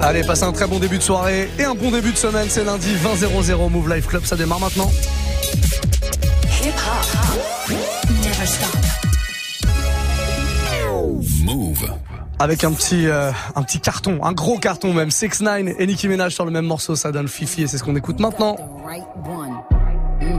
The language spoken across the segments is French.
Allez, passez un très bon début de soirée et un bon début de semaine. C'est lundi 20 Move Life Club. Ça démarre maintenant. Move. Avec un petit, euh, un petit carton, un gros carton même. 6 9 et Nicki Minaj sur le même morceau, ça donne Fifi et c'est ce qu'on écoute maintenant.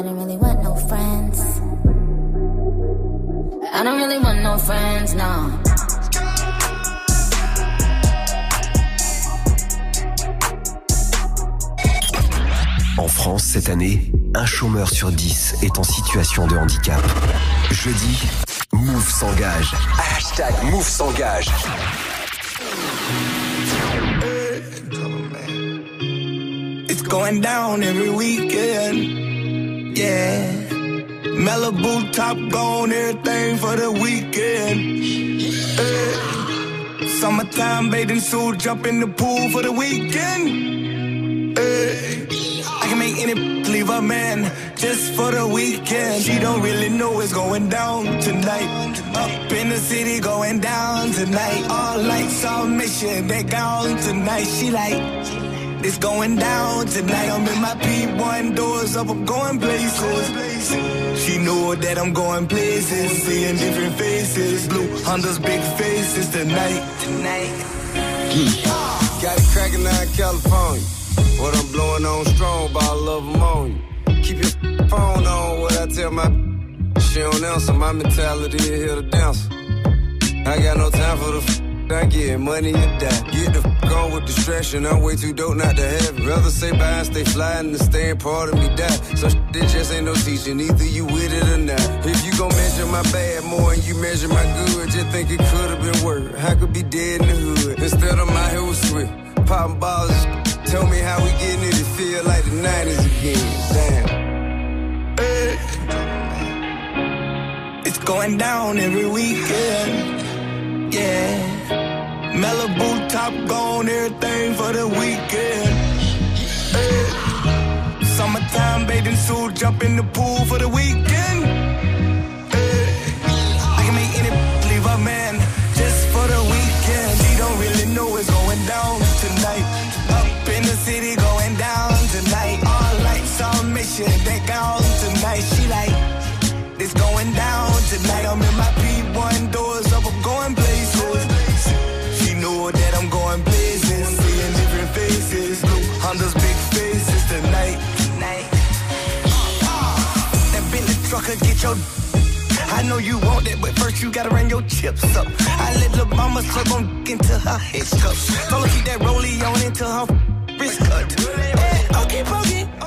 I don't really want no friends. I don't really want no friends, no. En France, cette année, un chômeur sur dix est en situation de handicap. Jeudi, Move s'engage. Hashtag Move s'engage. It's going down every weekend. Yeah. Malibu top gone, everything for the weekend. Hey. Summertime bathing suit, jump in the pool for the weekend. Hey. I can make any leave a man just for the weekend. She don't really know what's going down tonight. Up in the city, going down tonight. All lights on mission, they gone tonight. She like, it's going down tonight. I'm in my P1 doors up, I'm going places. She know that I'm going places, seeing different faces. Blue Honda's big faces tonight. Tonight. Hmm. Got it cracking out in California. What I'm blowing on strong, but I love them on you. Keep your phone on, what I tell my she don't answer. My mentality is here to dance. I got no time for the I get money you die. Get the f on with distraction. I'm way too dope not to have it. Rather say bye and stay fly and stand part of me die. So it just ain't no teaching. Either you with it or not. If you gon' measure my bad more and you measure my good, just think it could have been worse. I could be dead in the hood. Instead I'm out here with. Popping balls. Tell me how we getting it. It feel like the 90s again. Damn. It's going down every weekend. Yeah. Malibu top gone, everything for the weekend. Hey. bathing suit, jump in the pool for the weekend. Bentley get your. I know you want it, but first you gotta run your chips up. I let the mama slip on into her hiccups. Told her keep that rollie on into her wrist cut. Hey, okay, pokey.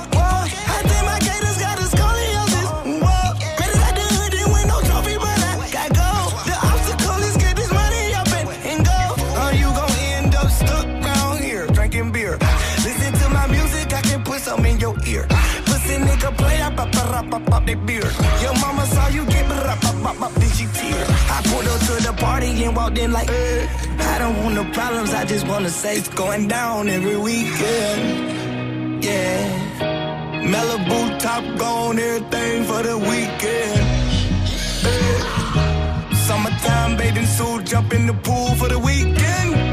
That beard. Your mama saw you get pop, pop, pop, then she tear. I pulled up to the party and walked in like, eh. I don't want no problems, I just wanna say it's going down every weekend. Yeah. Malibu top gone, everything for the weekend. Eh. Summertime bathing suit, jump in the pool for the weekend.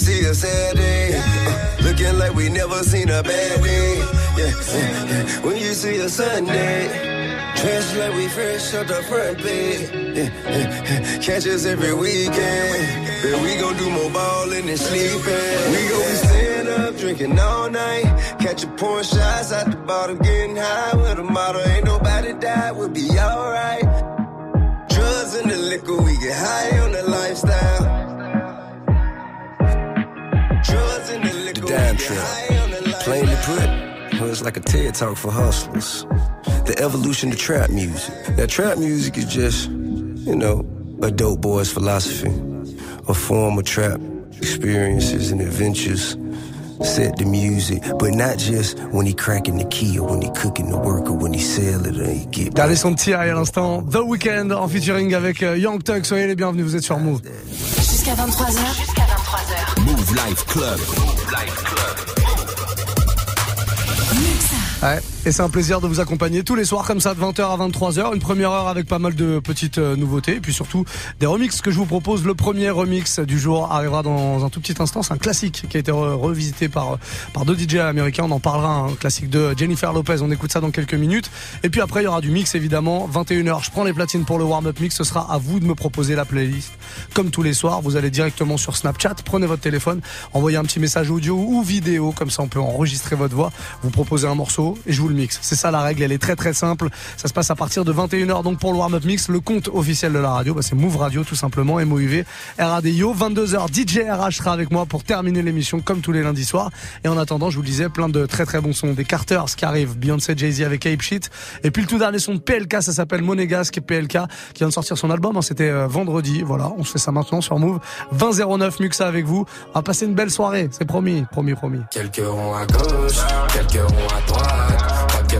See a Saturday, uh, looking like we never seen a bad day. Yeah, yeah. When you see a Sunday, dressed like we fresh off the front page. Yeah, yeah. Catch us every weekend. But we gon' do more ballin' and sleeping. We gon' be staying up, drinking all night. Catch a pouring shots out the bottom, getting high with a model. Ain't nobody die, we'll be alright. Drugs and the liquor, we get high on the lifestyle. And the liquor, damn we trip. high on the lifestyle. Plainly put, well, it's like a TED talk for hustlers. The evolution of trap music. Now, trap music is just, you know, a dope boy's philosophy, a form of trap experiences and adventures. Set the music, but not just when he cracking the key or when he cooking the work or when he sell it or he get. Regardez son petit eye à l'instant. The Weeknd en featuring avec euh, Young Thug. Soyez les bienvenus, vous êtes sur Move. Jusqu'à 23h. Jusqu'à 23h. Move Move Life Club. Ouais. Et c'est un plaisir de vous accompagner tous les soirs comme ça de 20h à 23h. Une première heure avec pas mal de petites euh, nouveautés. Et puis surtout des remixes que je vous propose. Le premier remix du jour arrivera dans un tout petit instant. C'est un classique qui a été re- revisité par, euh, par deux DJ américains. On en parlera. Un classique de Jennifer Lopez. On écoute ça dans quelques minutes. Et puis après, il y aura du mix évidemment. 21h, je prends les platines pour le warm-up mix. Ce sera à vous de me proposer la playlist. Comme tous les soirs, vous allez directement sur Snapchat. Prenez votre téléphone, envoyez un petit message audio ou vidéo. Comme ça, on peut enregistrer votre voix. Vous proposez un morceau et je vous le mixe. C'est ça la règle. Elle est très très simple. Ça se passe à partir de 21h. Donc pour le warm-up mix, le compte officiel de la radio, bah, c'est Move Radio tout simplement. MOUV RADIO. 22h, DJ RH sera avec moi pour terminer l'émission comme tous les lundis soirs. Et en attendant, je vous le disais, plein de très très bons sons. Des Carters qui arrivent. Beyoncé, Jay-Z avec Ape Shit. Et puis le tout dernier son de PLK, ça s'appelle Monégasque PLK qui vient de sortir son album. hein. C'était euh, vendredi. Voilà. On se fait ça maintenant sur Move. 2009 Muxa avec vous. On va passer une belle soirée. C'est promis. Promis, promis. Quelques ronds à gauche, quelques ronds à droite.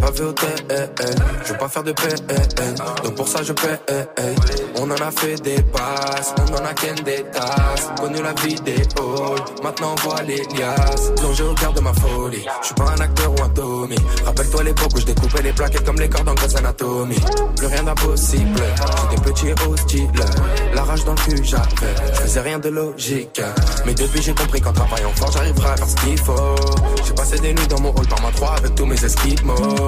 pas vu au je veux pas faire de PN, donc pour ça je paie. On en a fait des passes, on en a qu'un des tasses, connu la vie des halls, maintenant on voit les liasses, plongé au cœur de ma folie, je suis pas un acteur ou un homie. Rappelle-toi l'époque où je découpais les plaquettes comme les cordes en Grey's Anatomy. Plus rien d'impossible, j'étais petit hostile. La rage dans le cul, j'avais, je faisais rien de logique. Mais depuis j'ai compris qu'en travaillant fort, j'arriverai à faire ce qu'il faut. J'ai passé des nuits dans mon hall par ma 3 avec tous mes esquimaux.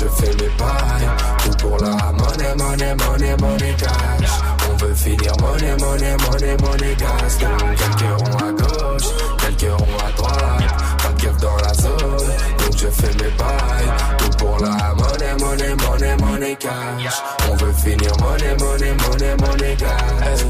je fais mes bails. Tout pour la monnaie, monnaie, monnaie, monnaie cash. On veut finir monnaie, monnaie, monnaie, monnaie gas. quelques ronds à gauche, quelques ronds à droite, pas de dans la zone, donc je fais mes bails. Tout pour la monnaie, monnaie, monnaie, monnaie cash. On veut finir monnaie, monnaie, monnaie, monnaie gas.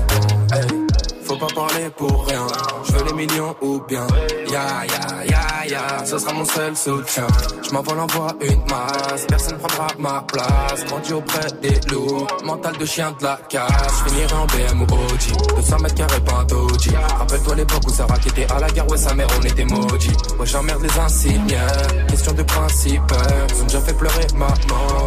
Hey, hey faut pas parler pour rien. Je veux les millions ou bien. Ya ya ya ya, ce sera mon seul soutien. Je m'envole en voie une masse, personne prendra ma place. Grandi auprès des loups, mental de chien de la casse. Je finirai en BM ou OG, 200 mètres carrés pas un. Rappelle-toi l'époque où Sarah était à la guerre, ouais sa mère on était maudits. Ouais j'emmerde les insignes, question de principe. Ils ont déjà fait pleurer maman.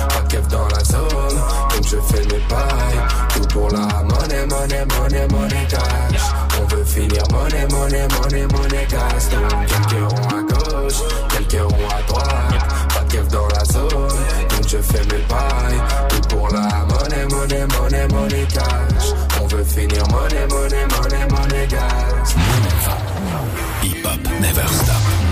de dans la zone, donc je fais mes pailles. Tout pour la monnaie, monnaie, monnaie, monnaie cash. On veut finir monnaie, monnaie, monnaie, monnaie cash. Donc quelques ronds à gauche, quelques ronds à droite, pas de dans la zone, donc je fais mes pailles. Tout pour la monnaie, monnaie, monnaie, monnaie cash. On veut finir monnaie, monnaie, monnaie, monnaie cash. Hip hop never stop.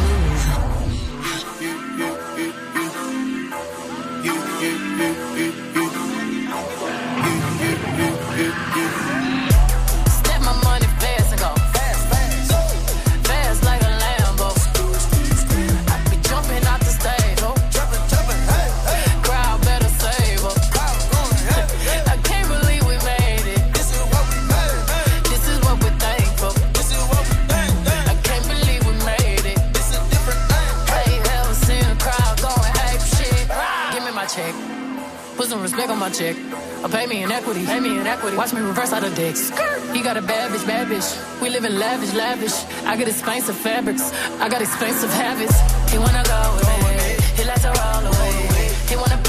Respect on my check. Or pay me in equity, pay me in equity. Watch me reverse out of dicks. He got a bad bitch, bad bitch. We live in lavish, lavish. I got expensive fabrics. I got expensive habits. He wanna go me. He likes to roll away. He wanna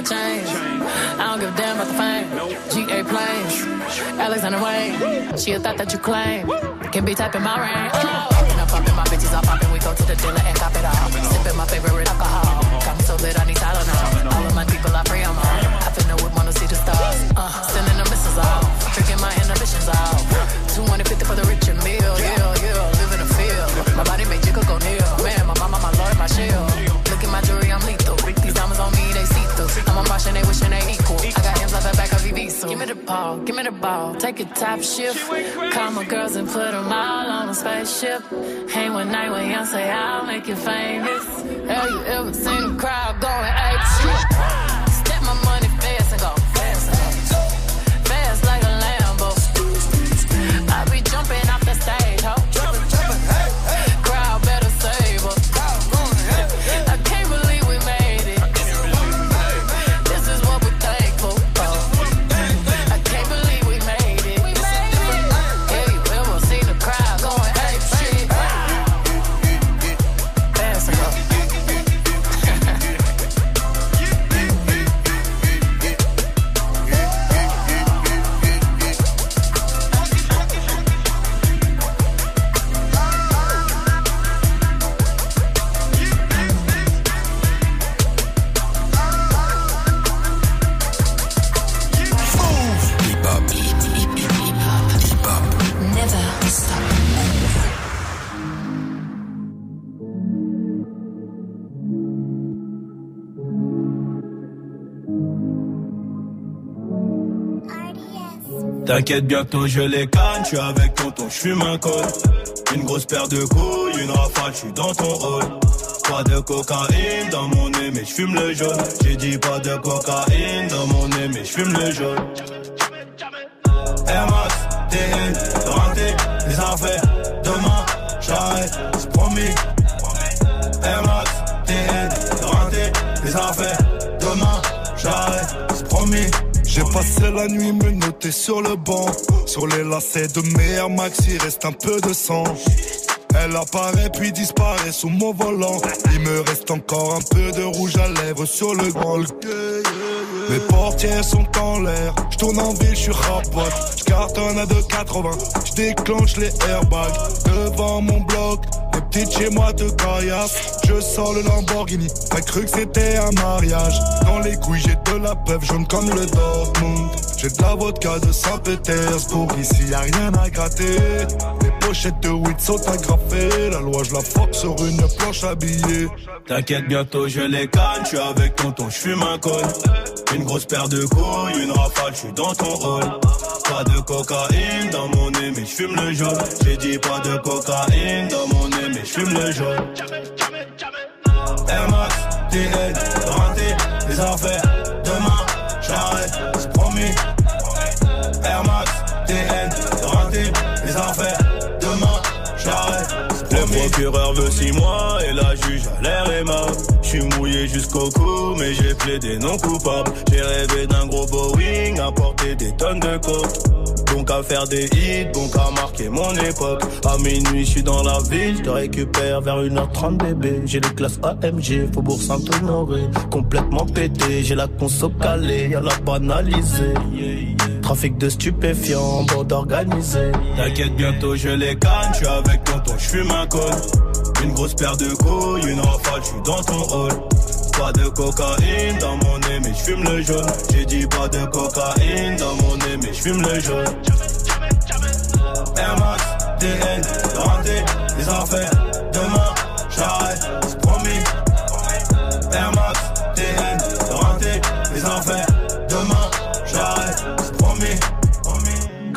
I change. I don't give a damn about the fame. GA planes, Alexander Wayne. She a thought that you claim. Can be typing my rain. Oh. I'm popping my bitches, I'm popping. We go to the dealer and cop it all. Sipping my favorite alcohol. Got me so lit, I need Tylenol. All of my people, I pray I'm all. I no one wanna see the stars. Uh, sending the missiles out. Tricking my inhibitions out. 250 for the rich. Give me the ball, take a top shift. Call my girls and put them all on a spaceship. Hang one night when you say I'll make you famous. Have you ever seen a crowd going ape T'inquiète, bientôt je les canne, je suis avec tonton, je fume un col. Une grosse paire de couilles, une rafale, je suis dans ton rôle. Pas de cocaïne dans mon nez, mais je fume le jaune. J'ai dit pas de cocaïne dans mon nez, mais je fume le jaune. Max, TN, raté, les affaires. Demain, j'arrête, c'est promis. Max, TN, raté, les affaires. passer la nuit me noter sur le banc. Sur les lacets de mes Air Max, il reste un peu de sang. Elle apparaît puis disparaît sous mon volant. Il me reste encore un peu de rouge à lèvres sur le grand. Mes portières sont en l'air, je tourne en ville, je suis rapote, je cartonne à 2,80, je déclenche les airbags devant mon bloc, Petite chez moi de caillasse, je sors le Lamborghini. T'as cru que c'était un mariage. Dans les couilles, j'ai de la peuple jaune comme le Dortmund. J'ai de la vodka de Saint-Pétersbourg, ici y a rien à gratter. Les pochettes de weed sont agrafées, la loi je la force sur une planche à billets. T'inquiète, bientôt je les canne, je suis avec tonton, je fume un col. Une grosse paire de couilles, une rafale, je suis dans ton rôle Pas de cocaïne dans mon nez, mais je fume le jaune. J'ai dit pas de cocaïne dans mon nez mais j'fume le jaune. Air Max, TN, raté, les affaires. procureur veut 6 mois et la juge a l'air aimable. J'suis mouillé jusqu'au cou, mais j'ai plaidé non coupable. J'ai rêvé d'un gros Boeing, à porter des tonnes de coke. Bon qu'à faire des hits, bon qu'à marquer mon époque. À minuit, j'suis dans la ville, j'te récupère vers 1h30, bébé. J'ai les classes AMG, Faubourg Saint-Honoré. Complètement pété, j'ai la conso calée, y'a la banalisée. Trafic de stupéfiants, bande organisée. T'inquiète, bientôt je les gagne, j'suis avec tonton, j'fume un col. Une grosse paire de couilles, une rafale, j'suis dans ton hall. Pas de cocaïne dans mon nez, mais j'fume le jaune. J'ai dit pas de cocaïne dans mon nez, mais j'fume le jaune. Air Max, DN, les. Demain, j'arrête, promis. Air Max,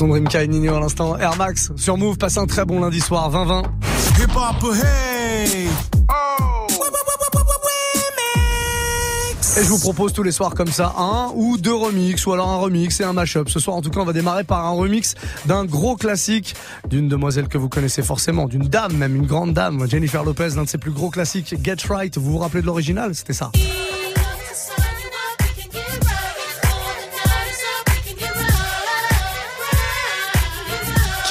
son Dreamka et Nino à l'instant. Air Max sur Move, passe un très bon lundi soir, 20-20. Et je vous propose tous les soirs comme ça un ou deux remix ou alors un remix et un mashup. Ce soir en tout cas on va démarrer par un remix d'un gros classique d'une demoiselle que vous connaissez forcément, d'une dame même, une grande dame, Jennifer Lopez, l'un de ses plus gros classiques, Get Right. Vous vous rappelez de l'original? C'était ça.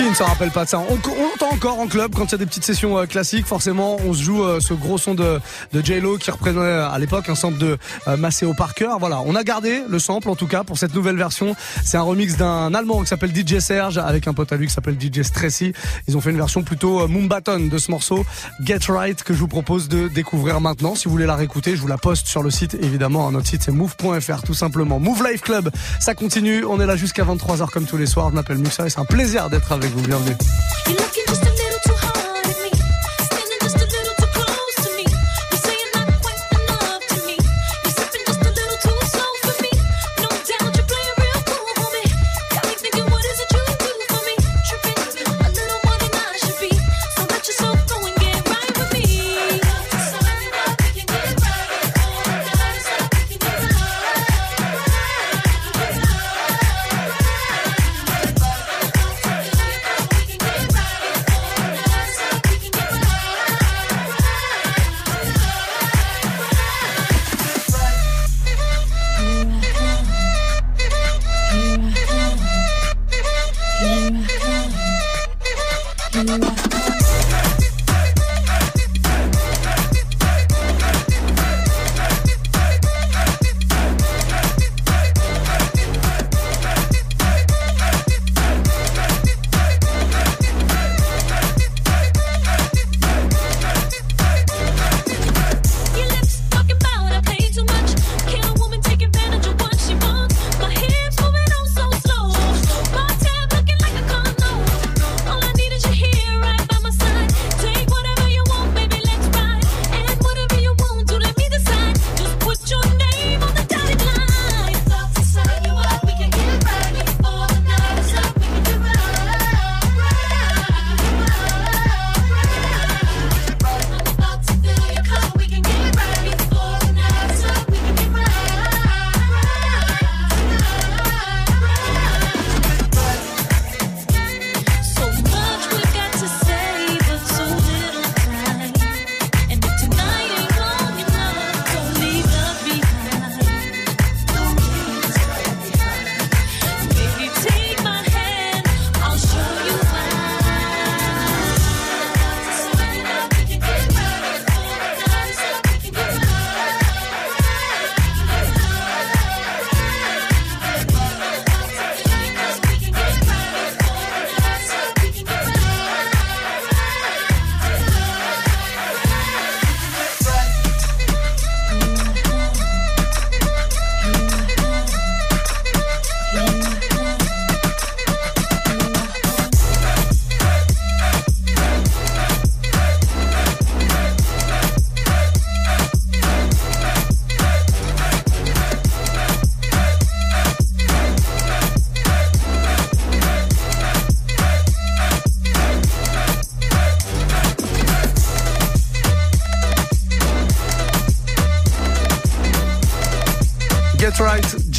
Qui ne se rappelle pas de ça on, on entend encore en club quand il y a des petites sessions euh, classiques. Forcément, on se joue euh, ce gros son de, de J-Lo qui représentait euh, à l'époque un sample de Maceo Parker. Voilà, on a gardé le sample en tout cas pour cette nouvelle version. C'est un remix d'un Allemand qui s'appelle DJ Serge avec un pote à lui qui s'appelle DJ Stressy. Ils ont fait une version plutôt Moombaton de ce morceau Get Right que je vous propose de découvrir maintenant. Si vous voulez la réécouter, je vous la poste sur le site évidemment. Notre site c'est move.fr tout simplement. Move Life Club, ça continue. On est là jusqu'à 23h comme tous les soirs. Je m'appelle Muxa et c'est un plaisir d'être avec vous. Bienvenue.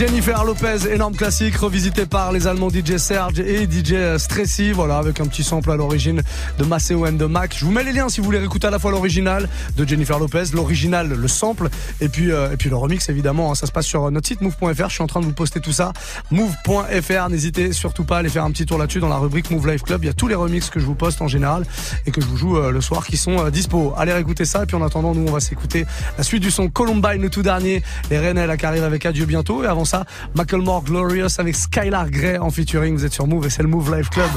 Jennifer Lopez, énorme classique, revisité par les Allemands DJ Serge et DJ Stressy, voilà, avec un petit sample à l'origine de Maceo and de Mac. Je vous mets les liens si vous voulez écouter à la fois l'original de Jennifer Lopez, l'original, le sample, et puis, euh, et puis le remix évidemment. Hein. ça se passe sur notre site move.fr. Je suis en train de vous poster tout ça. Move.fr. N'hésitez surtout pas à aller faire un petit tour là-dessus dans la rubrique Move Life Club. Il y a tous les remixes que je vous poste en général et que je vous joue euh, le soir qui sont euh, dispo. Allez réécouter ça. Et puis en attendant, nous, on va s'écouter la suite du son Columbine, le tout dernier. Les Rennes, qui arrive avec Adieu bientôt. Et avant ça, Macklemore Glorious avec Skylar Grey en featuring. Vous êtes sur Move et c'est le Move Life Club.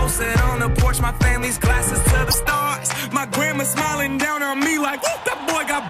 Posted on the porch, my family's glasses to the stars. My grandma smiling down on me like, that boy got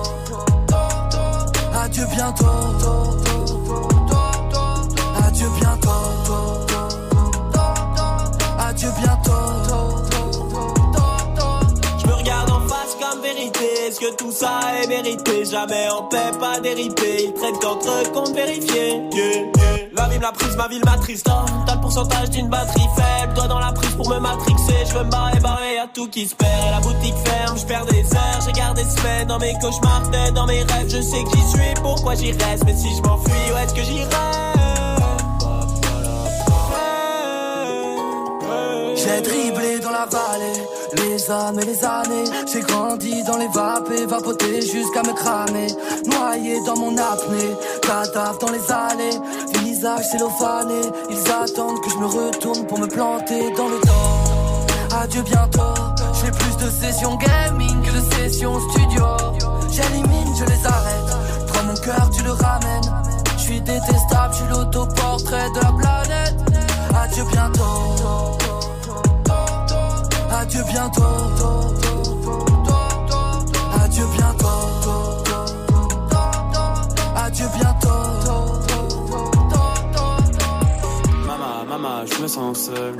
Adieu bientôt. Adieu bientôt. Adieu bientôt. Je me regarde en face comme vérité. Est-ce que tout ça est vérité Jamais en paix, pas dérité. Ils traitent qu'entre eux compte vérifier. Yeah, yeah. La prise, ma ville m'attriste. hein. T'as le pourcentage d'une batterie faible. Toi dans la prise pour me matrixer. Je veux me barrer, barrer, y'a tout qui se perd. La boutique ferme, je perds des heures. J'ai gardé semaines dans mes cauchemars, tête dans mes rêves. Je sais qui suis, pourquoi j'y reste. Mais si je m'enfuis, où est-ce que j'irai? J'ai dribblé dans la vallée, les âmes et les années. J'ai grandi dans les vapes et vapoté jusqu'à me cramer. Noyé dans mon apnée, cadavre dans les allées. Visage cellophané, ils attendent que je me retourne pour me planter dans le dos. Adieu bientôt, j'ai plus de sessions gaming que de sessions studio. J'élimine, je les arrête. Prends mon cœur, tu le ramènes. Je suis détestable, je suis l'autoportrait de la planète. Adieu bientôt. Adieu bientôt. Adieu bientôt. Je me sens seul.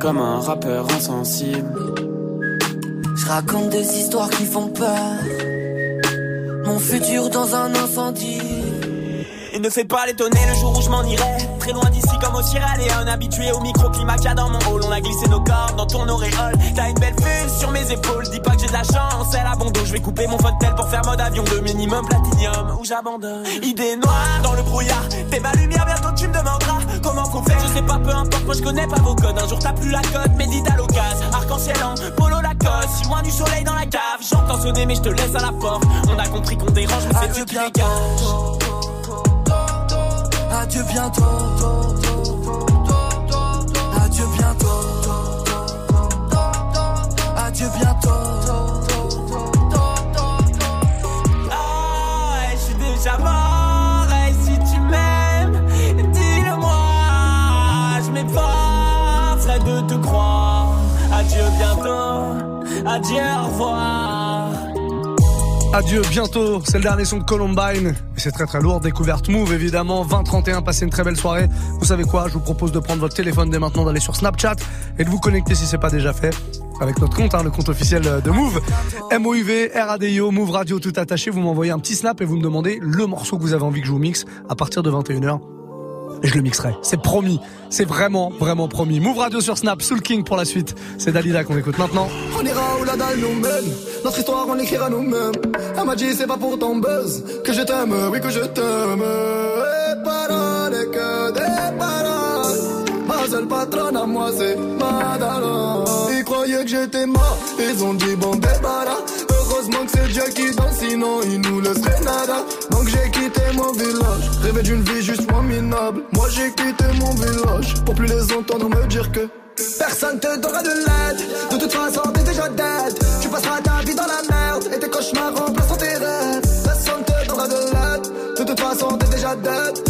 Comme un rappeur insensible. Je raconte des histoires qui font peur. Mon futur dans un incendie. Et ne fais pas l'étonner le jour où je m'en irai. Très loin d'ici comme au Sierra Leone. Habitué au microclimat qu'il y a dans mon hall. On a glissé nos corps dans ton auréole. T'as une belle vue sur mes épaules. Dis pas que j'ai de la chance, la bondo. Je vais couper mon tel pour faire mode avion. Le minimum platinium ou j'abandonne. Idée noire dans le brouillard. T'es ma lumière, bientôt tu me demanderas comment qu'on fait. Je sais pas, peu importe, moi je connais pas vos codes. Un jour t'as plus la cote, médite à l'occasion. Arc-en-ciel en polo Lacoste. Si loin du soleil dans la cave. J'entends sonner, mais je te laisse à la porte. On a compris qu'on dérange, mais c'est Dieu qui dégage. Adieu bientôt. Adieu bientôt. Adieu bientôt. Ah, je suis déjà mort. Si tu m'aimes, dis-le-moi. Je m'efforcerai de te croire. Adieu bientôt. Adieu, au revoir. Adieu, bientôt, c'est le dernier son de Columbine. C'est très très lourd, découverte Move évidemment, 20-31, passez une très belle soirée. Vous savez quoi, je vous propose de prendre votre téléphone dès maintenant, d'aller sur Snapchat et de vous connecter si c'est pas déjà fait. Avec notre compte, hein, le compte officiel de Move. M-O-U-V, R-A-D-I-O, Move Radio, tout attaché. Vous m'envoyez un petit snap et vous me demandez le morceau que vous avez envie que je vous mixe à partir de 21h. Et je le mixerai. C'est promis. C'est vraiment, vraiment promis. Move Radio sur Snap, Soul King pour la suite. C'est Dalida qu'on écoute maintenant. On ira où la dalle nous mène. Notre histoire, on l'écrira nous-mêmes. Elle m'a dit, c'est pas pour ton buzz que je t'aime, oui, que je t'aime. Et paroles, que des paroles. Ma seule patronne à moi, c'est Madala. Ils croyaient que j'étais mort, ils ont dit bon débarras. Heureusement que c'est Dieu qui danse, sinon il nous laisserait nada. Donc j'ai quitté mon village, rêvé d'une vie juste Moi j'ai quitté mon village, pour plus les entendre me dire que Personne te donnera de l'aide. De toute façon t'es déjà dead. Tu passeras ta vie dans la merde Et tes cauchemars remplaceront tes rêves. Personne te donnera de l'aide. De toute façon t'es déjà dead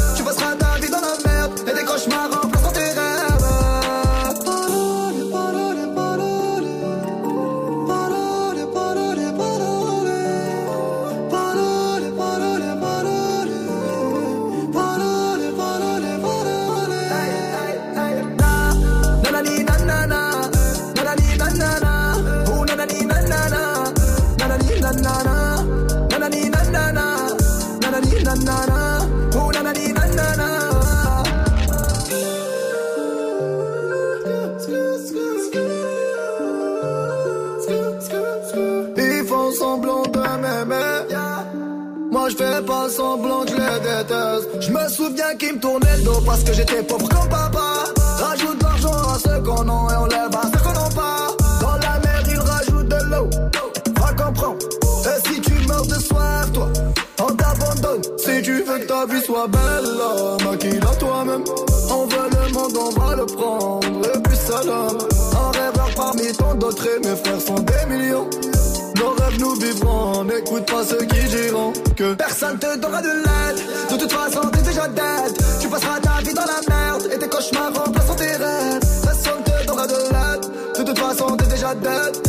me souviens qu'ils me tournaient le dos parce que j'étais pauvre comme papa. Rajoute l'argent à ceux qu'on a et on lève à ceux qu'on n'a pas. Dans la mer ils rajoutent de l'eau. Va comprendre. Et si tu meurs de soif, toi, on t'abandonne. Si tu veux que ta vie soit belle, maquille-la toi-même. On veut le monde, on va le prendre. Et puis salam. Un rêveur parmi tant d'autres et mes frères sont des millions. Nos rêves nous vivrons, n'écoute pas ceux qui diront que personne te donnera de l'aide. De toute façon, Tu passeras ta vie dans la merde et tes cauchemars remplaceront tes rêves. Personne te donnera de l'aide. De toute façon, t'es déjà dead.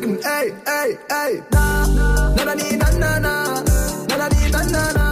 Seguent, hey, hey, hey. Na, nanana, nanani nanana, oh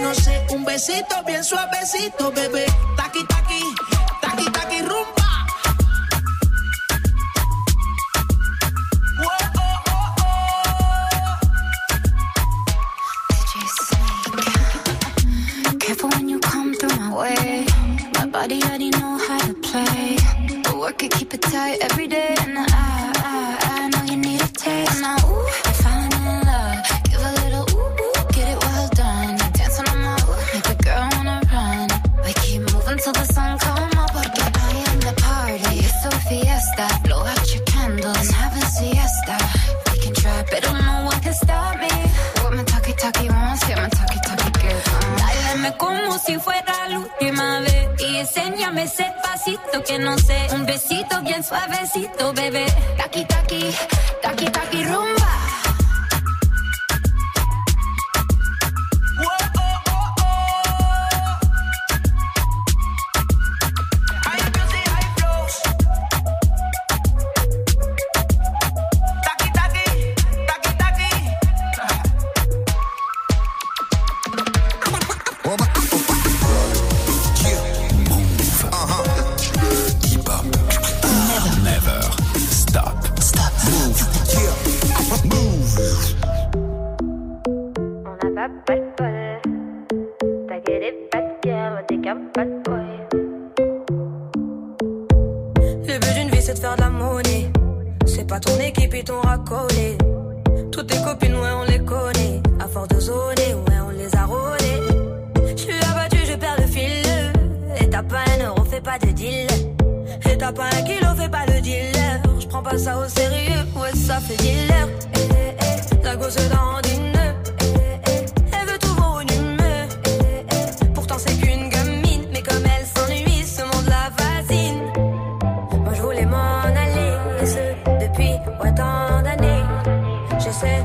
no sé, un besito bien suavecito, bebé. Taqui, taqui, taqui, taqui, rumbo. Way. My body already know how to play. But work it, keep it tight every day. And I Dame ese pasito que no sé, un besito bien suavecito, bebé. Taki, taki. depuis autant d'années. Je sais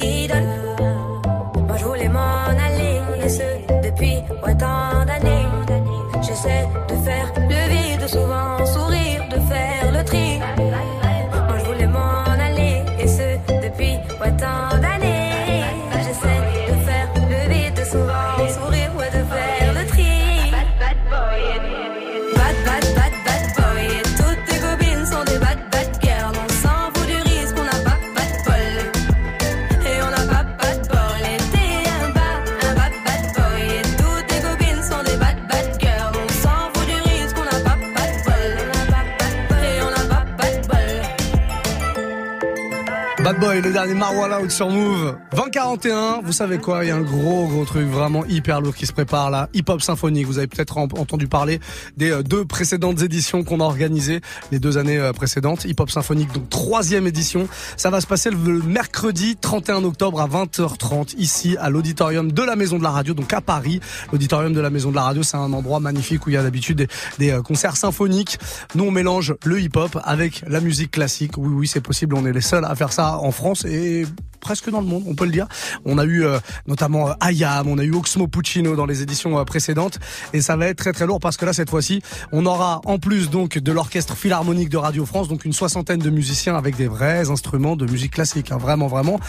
Boy, le dernier Marwala out sur Move. 2041, vous savez quoi, il y a un gros gros truc vraiment hyper lourd qui se prépare là. Hip Hop Symphonique, vous avez peut-être en- entendu parler des euh, deux précédentes éditions qu'on a organisées, les deux années euh, précédentes. Hip Hop Symphonique, donc troisième édition. Ça va se passer le mercredi 31 octobre à 20h30 ici à l'auditorium de la Maison de la Radio, donc à Paris. L'auditorium de la Maison de la Radio, c'est un endroit magnifique où il y a d'habitude des, des, euh, concerts symphoniques. Nous, on mélange le hip-hop avec la musique classique. Oui, oui, c'est possible. On est les seuls à faire ça en France et presque dans le monde, on peut le dire. On a eu euh, notamment euh, Ayam, on a eu Oxmo Puccino dans les éditions euh, précédentes. Et ça va être très très lourd parce que là cette fois-ci, on aura en plus donc de l'orchestre philharmonique de Radio France, donc une soixantaine de musiciens avec des vrais instruments de musique classique, hein, vraiment vraiment,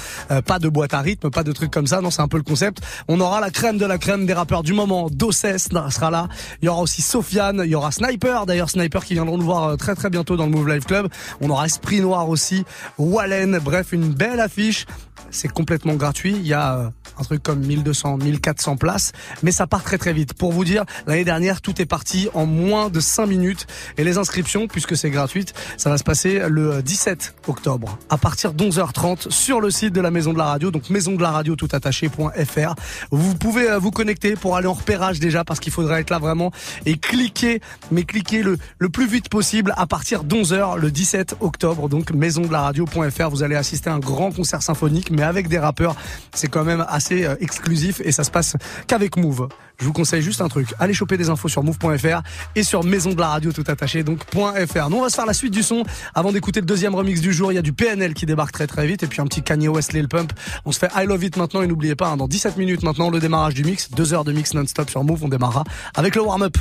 pas de boîte à rythme, pas de trucs comme ça, non, c'est un peu le concept. On aura la crème de la crème des rappeurs du moment, Dossès sera là, il y aura aussi Sofiane, il y aura Sniper, d'ailleurs Sniper qui viendront nous voir très très bientôt dans le Move Live Club. On aura Esprit Noir aussi, Wallen, bref une belle affiche. C'est complètement gratuit. Il y euh, un truc comme 1200, 1400 places, mais ça part très très vite. Pour vous dire, l'année dernière, tout est parti en moins de 5 minutes. Et les inscriptions, puisque c'est gratuite, ça va se passer le 17 octobre, à partir de 11h30 sur le site de la Maison de la Radio, donc maison de la radio tout attaché.fr. Vous pouvez euh, vous connecter pour aller en repérage déjà, parce qu'il faudra être là vraiment et cliquer, mais cliquer le, le plus vite possible à partir de 11h le 17 octobre, donc maison de la radio.fr. Vous allez assister à un grand concert symphonique, mais avec des rappeurs. C'est quand même assez euh, exclusif et ça se passe qu'avec Move. Je vous conseille juste un truc. Allez choper des infos sur move.fr et sur maison de la radio tout attaché, donc. Nous, on va se faire la suite du son. Avant d'écouter le deuxième remix du jour, il y a du PNL qui débarque très très vite et puis un petit Kanye West Lil Pump. On se fait I Love It maintenant et n'oubliez pas, hein, dans 17 minutes maintenant, le démarrage du mix. Deux heures de mix non-stop sur Move. On démarrera avec le warm-up.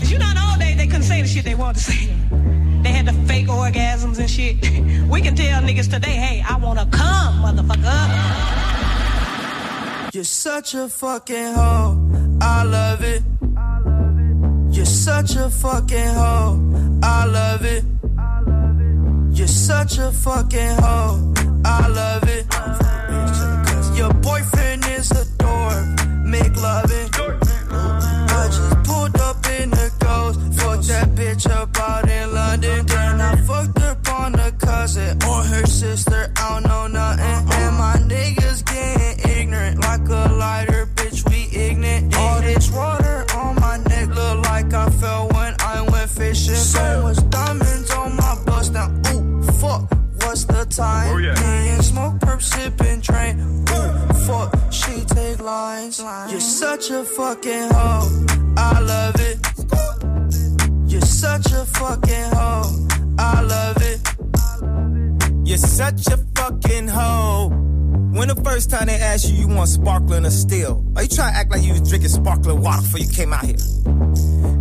You're such a fucking hoe. I love it. You're such a fucking hoe. I love it. You're such a fucking hoe. I love it. Your boyfriend is a dork. Make loving. I just pulled up in the ghost. Fucked that bitch up out in London. Then I fucked up on a cousin or her sister. I don't know nothing. What's the time? Oh, Me and smoke, perp, sipping, train. Ooh, fuck. She take lines. You're such a fucking hoe. I love it. You're such a fucking hoe. I love it. You're such a fucking hoe. When the first time they asked you, you want sparkling or still? Are you trying to act like you was drinking sparkling water before you came out here?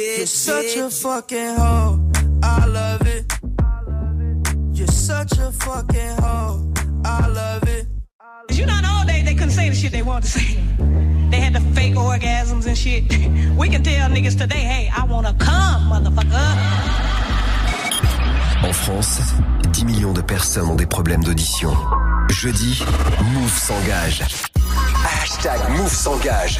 You're such a fucking hoe. I love it. You're such a fucking hoe. I love it. You know, all day they couldn't say the shit they wanted to say? They had had the fake orgasms and shit. We can tell niggas today, hey, I wanna come, motherfucker. En France, 10 millions de personnes ont des problèmes d'audition. Jeudi, Move s'engage. Hashtag Move s'engage.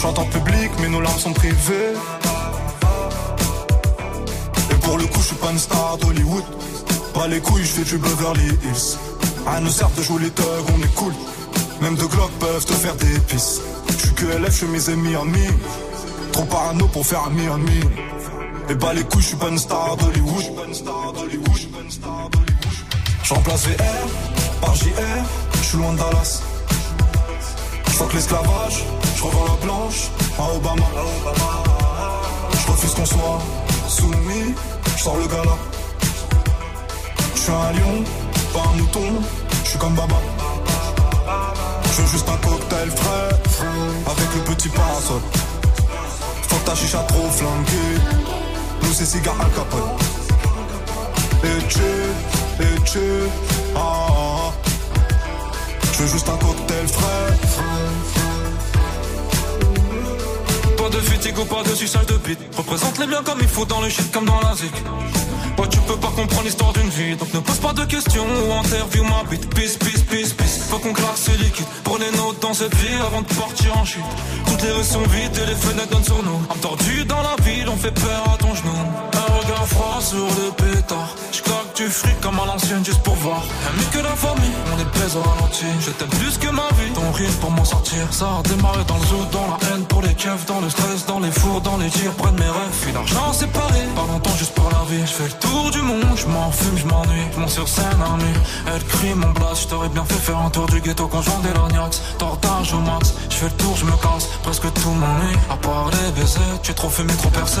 Chante en public, mais nos larmes sont privées. Et pour le coup, je suis pas une star d'Hollywood. Pas les couilles, je fais du Beverly Hills. Rien ne sert de jouer les thugs, on est cool. Même deux glocks peuvent te faire des pisses. Je suis que LF, je mes amis amis. Trop parano pour faire un mi Et bah les couilles, je suis pas une star d'Hollywood. Je remplace VR par JR, je suis loin de Dallas. Je fuck l'esclavage, je revends la blanche à Obama. Je refuse qu'on soit soumis, je sors le gala. Je suis un lion, pas un mouton, je suis comme Baba. Je veux juste un cocktail frais, avec le petit parasol. Faut ta chicha trop flanquée, nous c'est cigare al capote. Et tu, et tu, ah, ah, ah. Je veux juste un cocktail frais. De fatigue ou pas de suçage de bite. Représente les biens comme il faut dans le shit comme dans la zik. Ouais, tu peux pas comprendre l'histoire d'une vie. Donc ne pose pas de questions ou interview ma bite. Peace, peace, peace, peace. Faut qu'on claque ce liquide. Prenez notes dans cette vie avant de partir en chute. Toutes les rues sont vides et les fenêtres donnent sur nous. Tordue dans la ville, on fait peur à ton genou. Froid sur le pétard. J'claque du fric comme à l'ancienne juste pour voir. Mieux que la famille, on est pèse au ralenti. Je t'aime plus que ma vie. Ton rire pour m'en sortir. Ça a démarré dans le zoo, dans la haine pour les keufs, dans le stress, dans les fours, dans les tirs. De mes rêves, puis l'argent séparé. Pas longtemps juste pour la vie. Je fais le tour du monde, je m'en fume, je m'ennuie. Je sur scène à nuit. Elle crie mon blast. Je t'aurais bien fait faire un tour du ghetto conjoint des lorgnax. Tortage au max. Je fais le tour, je me casse. Presque tout m'ennuie. À part les baisers, tu es trop fumé, trop percé.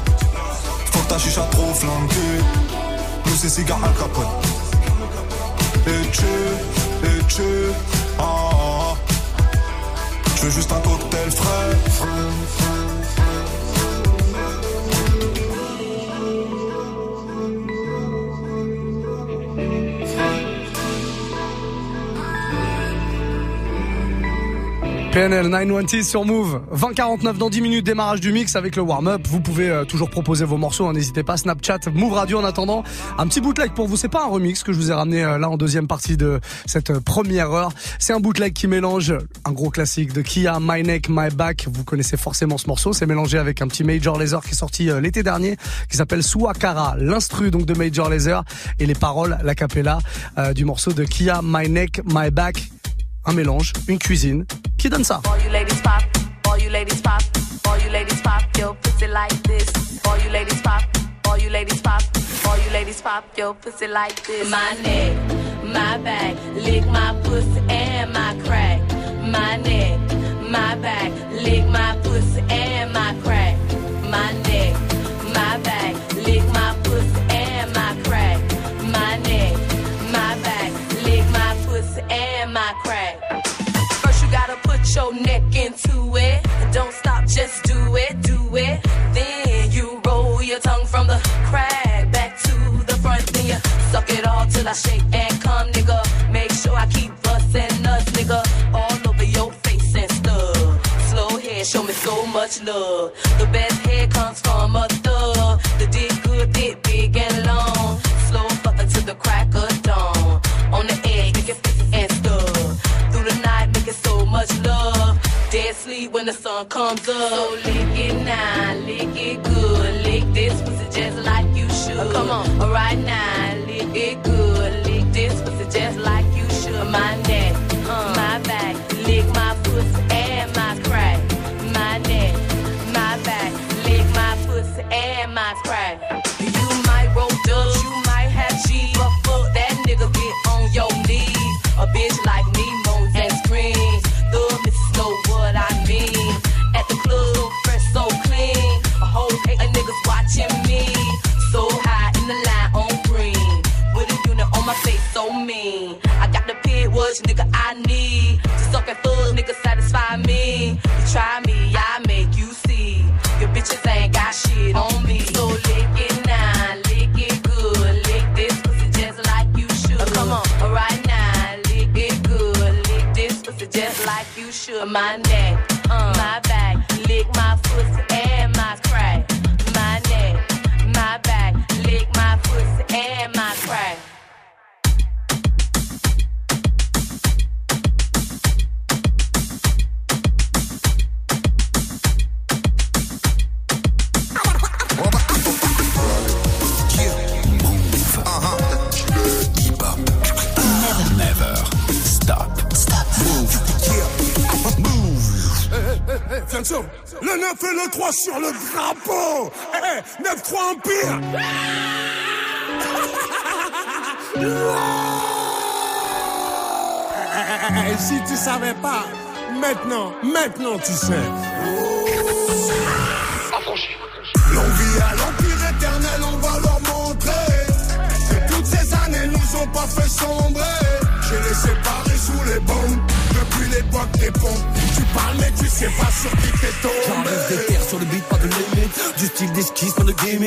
Faut que ta chicha trop flanquée, nous c'est cigare al capote. Et tu, et tu, ah, ah, ah. Je veux juste un cocktail frais. PNL 920 sur Move, 2049 dans 10 minutes démarrage du mix avec le warm-up. Vous pouvez euh, toujours proposer vos morceaux, hein, n'hésitez pas. Snapchat, Move Radio en attendant. Un petit bootleg pour vous, c'est pas un remix que je vous ai ramené euh, là en deuxième partie de cette euh, première heure. C'est un bootleg qui mélange un gros classique de Kia, My Neck, My Back. Vous connaissez forcément ce morceau. C'est mélangé avec un petit Major Laser qui est sorti l'été dernier, qui s'appelle Suakara. L'instru donc de Major Laser et les paroles, la cappella euh, du morceau de Kia, My Neck, My Back. Un mélange, une cuisine qui donne ça. All you ladies pop, all you ladies pop, all you ladies your neck into it. Don't stop, just do it, do it. Then you roll your tongue from the crack back to the front. Then you suck it all till I shake and come, nigga. Make sure I keep bustin' nuts, nigga. All over your face and stuff. Slow head, show me so much love. The best head comes from a thug. The dick good, dick big and long. Dead sleep when the sun comes up. So lick it now, lick it good. Lick this pussy just like you should. come on, alright now, lick it good. Lick this pussy just like you should. My neck, uh, my back, maintenant, maintenant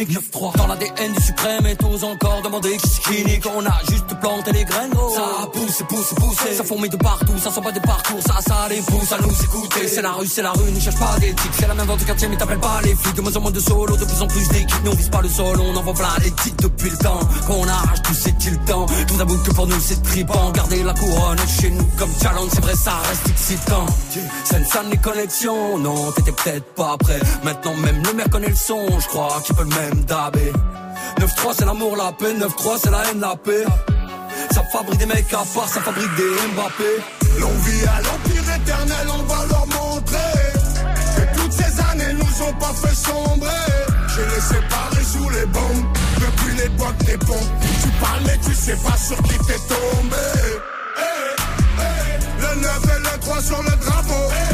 gimmick. 9-3 dans l'ADN du suprême et tous encore demander qui skinny. Quand on a juste planté les graines, gros. Ça pousse, pousse, pousse. Ça fourmille de partout, ça sent pas des parcours. Ça, ça les pousse à nous écouter. C'est la rue, c'est la rue, ne cherche pas d'éthique. C'est la même dans ton quartier, mais t'appelles pas les flics. De moins en moins de solo, de plus en plus d'équipes. Nous on vise pas le sol, on envoie plein les titres depuis le temps. Qu'on arrache tout, c'est-il temps. Tout avoue que pour nous c'est tripant. Garder la couronne chez nous comme challenge, c'est vrai, ça reste excitant. Scène, scène, les connexions. Non, t'étais peut-être pas prêt. Maintenant, même le maire connaît le son. Je crois qu'il peut le même dabé. 9-3, c'est l'amour, la paix. 9-3, c'est la haine, la paix. Ça fabrique des mecs à part, ça fabrique des Mbappé. L'envie à l'empire éternel, on va leur montrer Que toutes ces années nous ont pas fait sombrer J'ai les séparés sous les bombes Depuis l'époque des pompes Tu parles mais tu sais pas sur qui t'es tombé Eh, eh, Le 9 et le 3 sur le drapeau Eh,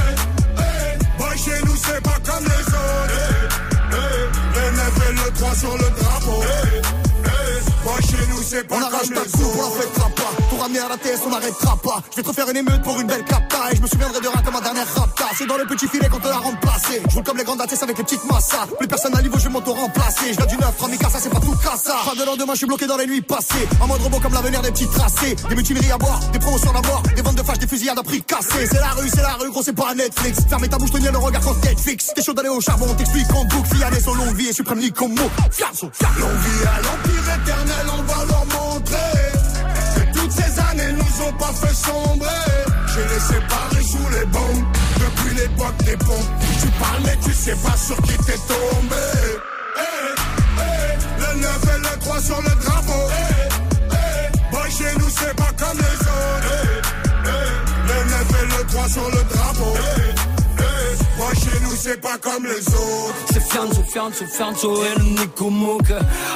sur le drapeau. Boy chez nous c'est pas On arrache ta coupe, on pas. À la TS, on n'arrêtera pas. Je vais te faire une émeute pour une belle capta. Et je me souviendrai de rien comme ma dernière rapta. C'est dans le petit filet qu'on te l'a remplacé. Je roule comme les grandes ATS avec les petites massas. Plus personne à niveau, je vais m'auto-remplacer. Je viens du neuf, Ramika, ça c'est pas tout cassa. Pas de lendemain, je suis bloqué dans les nuits passées. En mode robot comme l'avenir des petits tracés. Des mutineries à boire, des promotions à mort. Des ventes de fâches, des fusillades à prix cassés. C'est la rue, c'est la rue, gros, c'est pas Netflix. Fermez ta bouche, tenir le regard quand Netflix. T'es chaud d'aller au charbon, t'explique en boucle. Fiané, son longue vie et suprême comme mot. Fiasso, L'envie à l'empire éternel, on va leur montrer ces années nous ont pas fait sombrer. J'ai les séparés sous les bombes. Depuis l'époque des pompes Tu parles mais tu sais pas sur qui t'es tombé. Eh, eh, Le 9 et le 3 sur le drapeau. Eh, eh, Boy chez nous c'est pas comme les autres. Le 9 et le 3 sur le drapeau. Boy chez nous c'est pas comme les autres. C'est Fianzo, Fianzo, Fianzo et le Nico Mouk.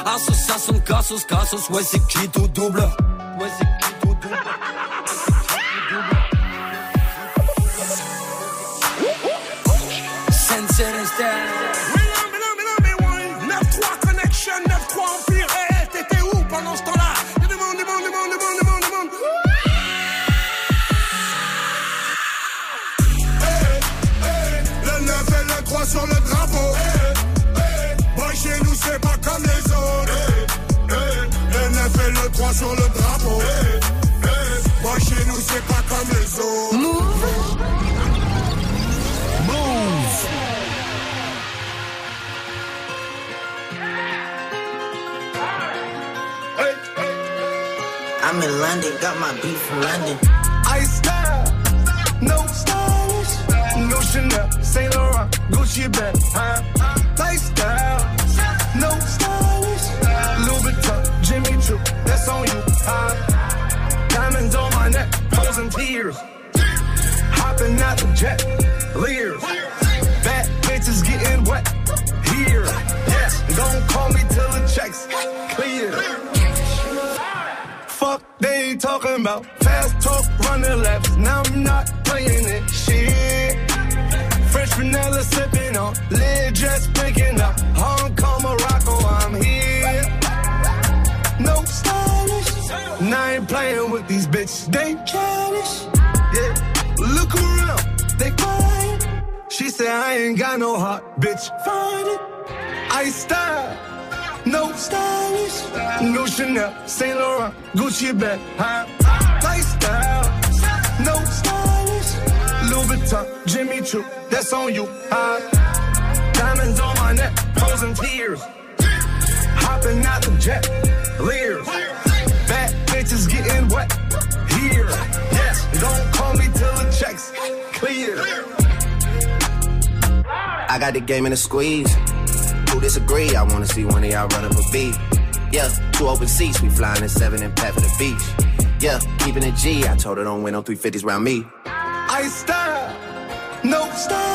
Association, Cassos, Cassos, ouais, c'est qui tout double? Eh, Le 9 et le croix sur le drapeau. Moi chez nous c'est pas comme les autres. Move. Move. I'm in London, got my beef from London. I style, no stylish, no Chanel, Saint Laurent, Gucci bag, huh? Frozen tears, hopping out the jet, leers, bad bitches getting wet, here, yes, don't call me till the checks clear. Fuck, they ain't talking about fast talk, running laps. Now I'm not playing it. Shit. Fresh vanilla sipping on, lid just picking up. Hong Kong, Morocco, I ain't playing with these bitches. They childish. Yeah. Look around, they quiet. She said I ain't got no heart, bitch. Find it. I style. No stylish, no Chanel, Saint Laurent, Gucci bag, huh? Lifestyle, no stylish, Louis Vuitton, Jimmy Choo, that's on you, huh? Diamonds on my neck, frozen tears, hopping out the jet, leers, wet, here, yes, don't call me till the checks clear. I got the game in a squeeze. Who disagree? I wanna see one of y'all run up a beat. Yeah, two open seats, we flying in seven and pat for the beach. Yeah, keeping it G. I told her don't win no 350s round me. I style, no stylish.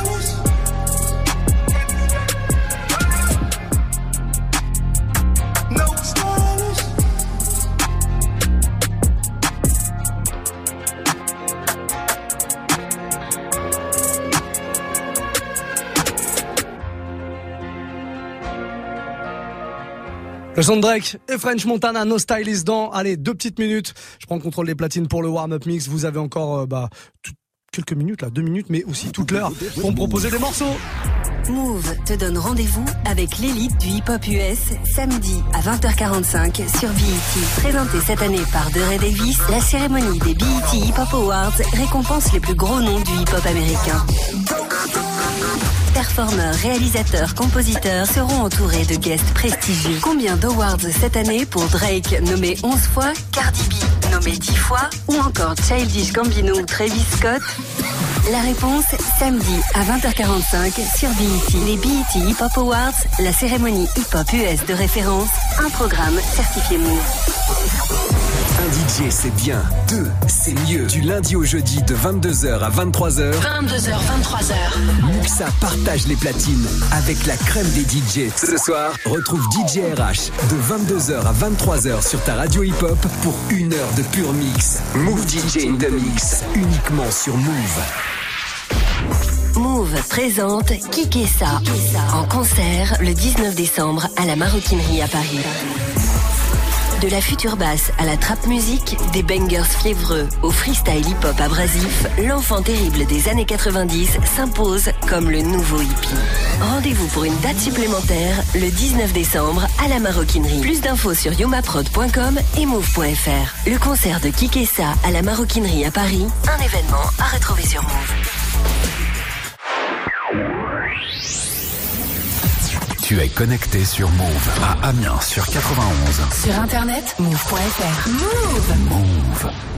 Le son de Drake et French Montana, No Stylist dans, allez, deux petites minutes. Je prends le contrôle des platines pour le warm-up mix. Vous avez encore, euh, bah, quelques minutes là, deux minutes, mais aussi toute l'heure pour me proposer des morceaux. Move te donne rendez-vous avec l'élite du hip-hop US samedi à 20h45 sur BET. Présentée cette année par DeRay Davis, la cérémonie des BET Hip Hop Awards récompense les plus gros noms du hip-hop américain. Performeurs, réalisateurs, compositeurs seront entourés de guests prestigieux. Combien d'awards cette année pour Drake nommé 11 fois, Cardi B nommé 10 fois ou encore Childish Gambino ou Travis Scott? La réponse samedi à 20h45 sur BET. Les BET Hip Hop Awards, la cérémonie hip hop US de référence, un programme certifié Move. DJ c'est bien, deux c'est mieux. Du lundi au jeudi de 22h à 23h, 22h, 23h. Muxa partage les platines avec la crème des DJ. Ce soir, retrouve DJ RH de 22h à 23h sur ta radio hip-hop pour une heure de pur mix. Move DJ in the mix, uniquement sur Move. Move présente Kikessa en concert le 19 décembre à la Maroquinerie à Paris. De la future basse à la trap musique, des bangers fiévreux au freestyle hip-hop abrasif, l'enfant terrible des années 90 s'impose comme le nouveau hippie. Rendez-vous pour une date supplémentaire le 19 décembre à la Maroquinerie. Plus d'infos sur yomaprod.com et move.fr. Le concert de Kikessa à la Maroquinerie à Paris, un événement à retrouver sur Move. Tu es connecté sur Move à Amiens sur 91. Sur internet, move.fr. Move. Move.